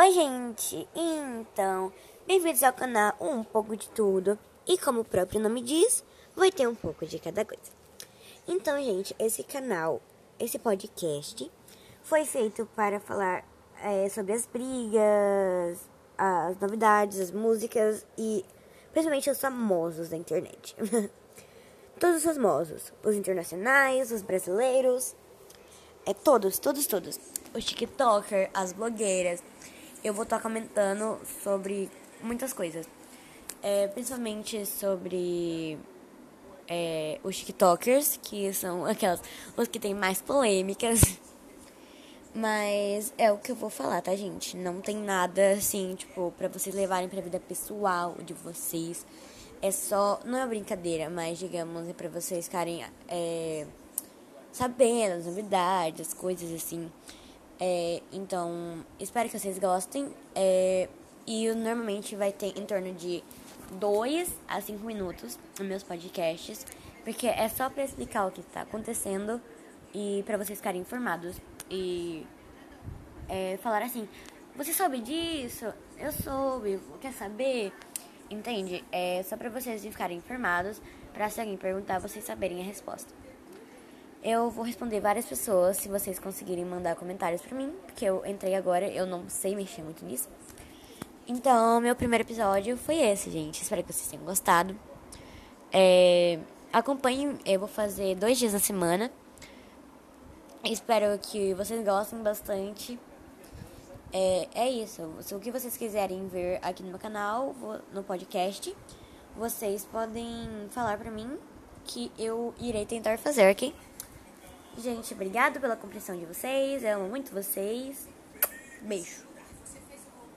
Oi, gente! Então, bem-vindos ao canal Um Pouco de Tudo. E como o próprio nome diz, vai ter um pouco de cada coisa. Então, gente, esse canal, esse podcast, foi feito para falar é, sobre as brigas, as novidades, as músicas e principalmente os famosos da internet. Todos os famosos, os internacionais, os brasileiros, é todos, todos, todos. Os TikTokers, as blogueiras eu vou estar comentando sobre muitas coisas. É, principalmente sobre é, os TikTokers, que são aquelas os que tem mais polêmicas. Mas é o que eu vou falar, tá, gente? Não tem nada assim, tipo, pra vocês levarem pra vida pessoal de vocês. É só. Não é brincadeira, mas digamos, é pra vocês ficarem é, sabendo as novidades, as coisas assim. É, então, espero que vocês gostem. É, e normalmente vai ter em torno de 2 a 5 minutos nos meus podcasts. Porque é só para explicar o que está acontecendo e para vocês ficarem informados. E é, falar assim: Você soube disso? Eu soube. Quer saber? Entende? É só para vocês ficarem informados. Para se alguém perguntar, vocês saberem a resposta. Eu vou responder várias pessoas se vocês conseguirem mandar comentários pra mim, porque eu entrei agora, eu não sei mexer muito nisso. Então, meu primeiro episódio foi esse, gente. Espero que vocês tenham gostado. É, acompanhem, eu vou fazer dois dias na semana. Espero que vocês gostem bastante. É, é isso. Se o que vocês quiserem ver aqui no meu canal, no podcast, vocês podem falar pra mim que eu irei tentar fazer, ok? Gente, obrigado pela compreensão de vocês. Eu amo muito vocês. Beijo.